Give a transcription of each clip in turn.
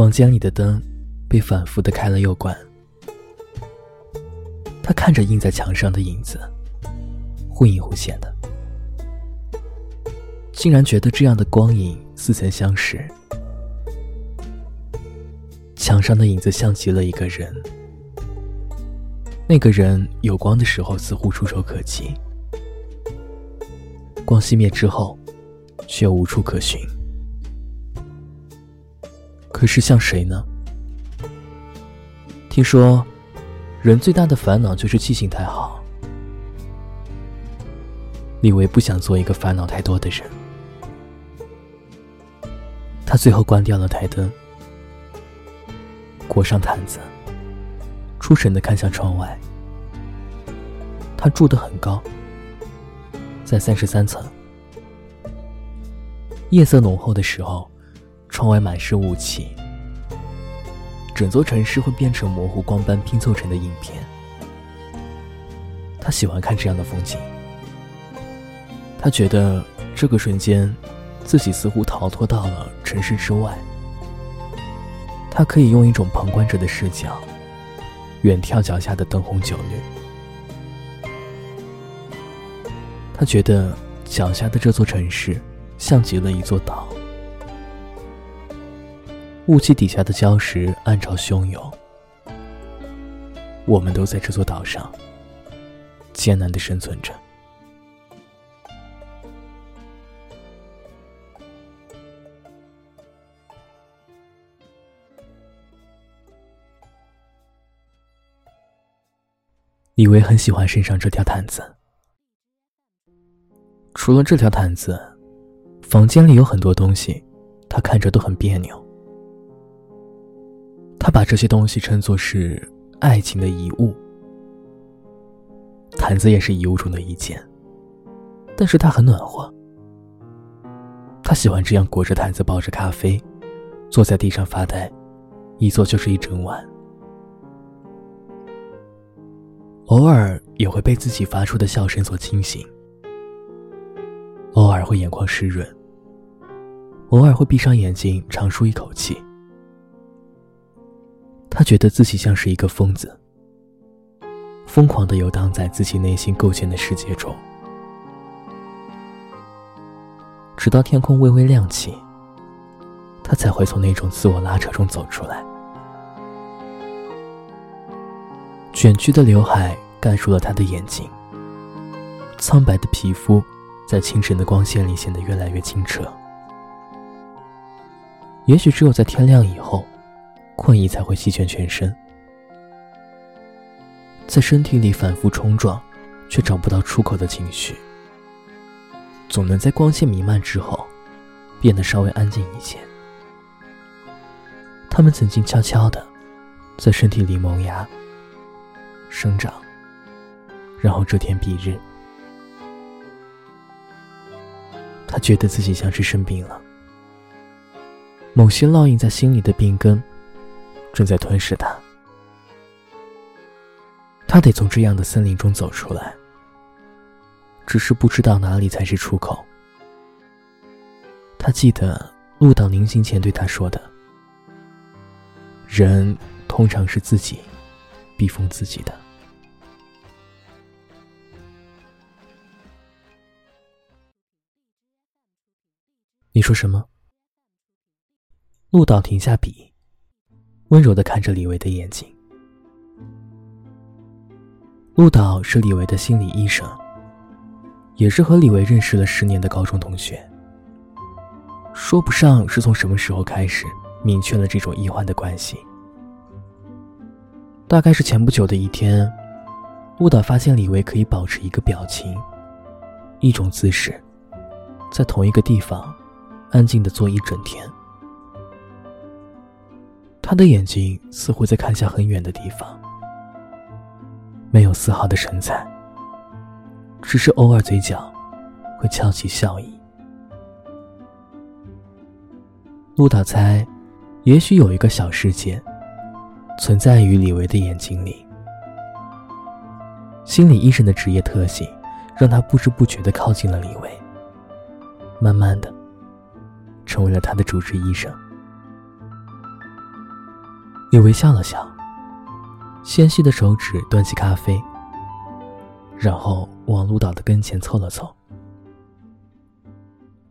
房间里的灯被反复的开了又关。他看着印在墙上的影子，忽隐忽现的，竟然觉得这样的光影似曾相识。墙上的影子像极了一个人，那个人有光的时候似乎触手可及，光熄灭之后，却无处可寻。可是像谁呢？听说，人最大的烦恼就是记性太好。李维不想做一个烦恼太多的人，他最后关掉了台灯，裹上毯子，出神的看向窗外。他住得很高，在三十三层。夜色浓厚的时候。窗外满是雾气，整座城市会变成模糊光斑拼凑成的影片。他喜欢看这样的风景，他觉得这个瞬间，自己似乎逃脱到了城市之外。他可以用一种旁观者的视角，远眺脚下的灯红酒绿。他觉得脚下的这座城市，像极了一座岛。雾气底下的礁石暗潮汹涌，我们都在这座岛上艰难的生存着。李维很喜欢身上这条毯子，除了这条毯子，房间里有很多东西，他看着都很别扭。把这些东西称作是爱情的遗物，毯子也是遗物中的一件，但是它很暖和。他喜欢这样裹着毯子抱着咖啡，坐在地上发呆，一坐就是一整晚。偶尔也会被自己发出的笑声所惊醒，偶尔会眼眶湿润，偶尔会闭上眼睛长舒一口气。他觉得自己像是一个疯子，疯狂的游荡在自己内心构建的世界中，直到天空微微亮起，他才会从那种自我拉扯中走出来。卷曲的刘海盖住了他的眼睛，苍白的皮肤在清晨的光线里显得越来越清澈。也许只有在天亮以后。困意才会席卷全身，在身体里反复冲撞，却找不到出口的情绪，总能在光线弥漫之后，变得稍微安静一些。他们曾经悄悄的，在身体里萌芽、生长，然后遮天蔽日。他觉得自己像是生病了，某些烙印在心里的病根。正在吞噬他，他得从这样的森林中走出来，只是不知道哪里才是出口。他记得陆导临行前对他说的：“人通常是自己逼疯自己的。”你说什么？陆导停下笔。温柔的看着李维的眼睛。陆导是李维的心理医生，也是和李维认识了十年的高中同学。说不上是从什么时候开始明确了这种医患的关系，大概是前不久的一天，陆导发现李维可以保持一个表情、一种姿势，在同一个地方安静的坐一整天。他的眼睛似乎在看向很远的地方，没有丝毫的神采，只是偶尔嘴角会翘起笑意。陆导猜，也许有一个小世界存在于李维的眼睛里。心理医生的职业特性，让他不知不觉地靠近了李维，慢慢的，成为了他的主治医生。李维笑了笑，纤细的手指端起咖啡，然后往陆导的跟前凑了凑。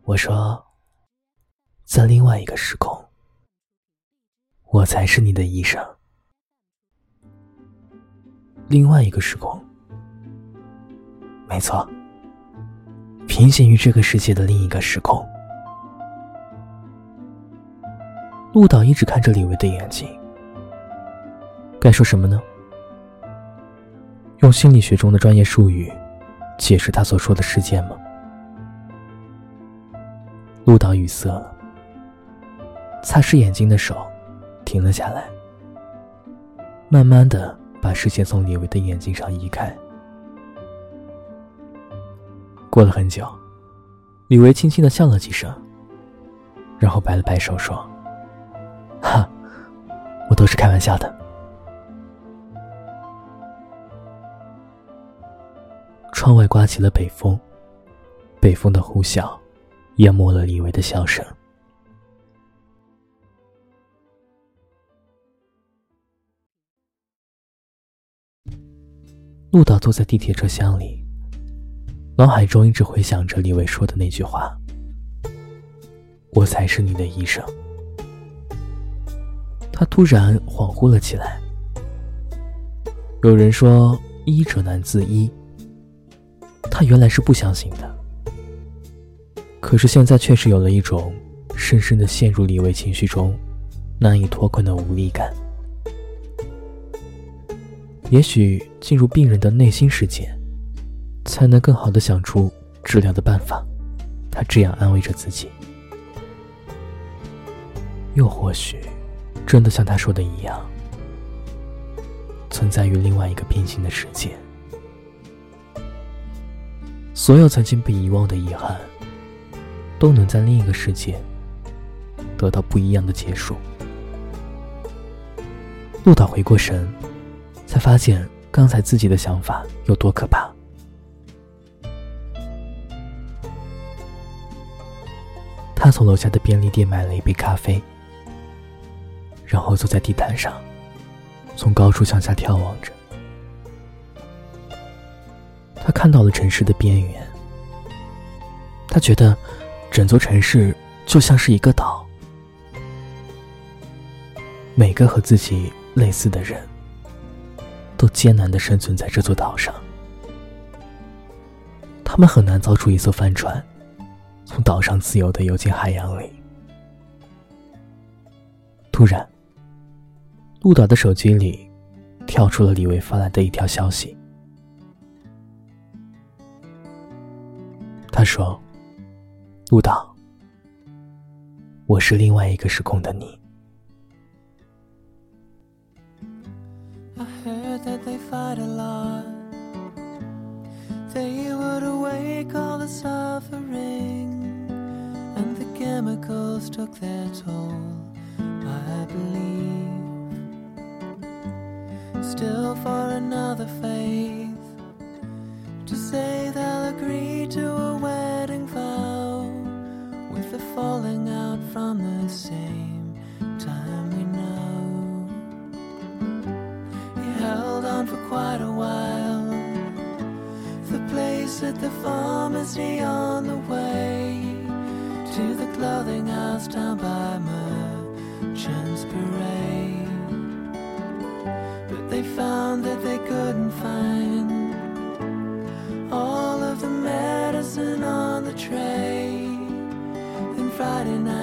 我说：“在另外一个时空，我才是你的医生。另外一个时空，没错，平行于这个世界的另一个时空。”陆导一直看着李维的眼睛。该说什么呢？用心理学中的专业术语解释他所说的事件吗？陆导语塞了，擦拭眼睛的手停了下来，慢慢的把视线从李维的眼睛上移开。过了很久，李维轻轻的笑了几声，然后摆了摆手说：“哈，我都是开玩笑的。”窗外刮起了北风，北风的呼啸淹没了李维的笑声。陆导坐在地铁车厢里，脑海中一直回想着李维说的那句话：“我才是你的医生。”他突然恍惚了起来。有人说：“医者难自医。”他原来是不相信的，可是现在确实有了一种深深的陷入李维情绪中难以脱困的无力感。也许进入病人的内心世界，才能更好的想出治疗的办法。他这样安慰着自己。又或许，真的像他说的一样，存在于另外一个平行的世界。所有曾经被遗忘的遗憾，都能在另一个世界得到不一样的结束。陆导回过神，才发现刚才自己的想法有多可怕。他从楼下的便利店买了一杯咖啡，然后坐在地毯上，从高处向下眺望着。他看到了城市的边缘，他觉得整座城市就像是一个岛，每个和自己类似的人都艰难的生存在这座岛上，他们很难造出一艘帆船，从岛上自由的游进海洋里。突然，陆导的手机里跳出了李维发来的一条消息。他说：“陆导，我是另外一个时空的你。” same time we know. He held on for quite a while. The place at the pharmacy on the way to the clothing house down by Merchant's Parade. But they found that they couldn't find all of the medicine on the tray. Friday night.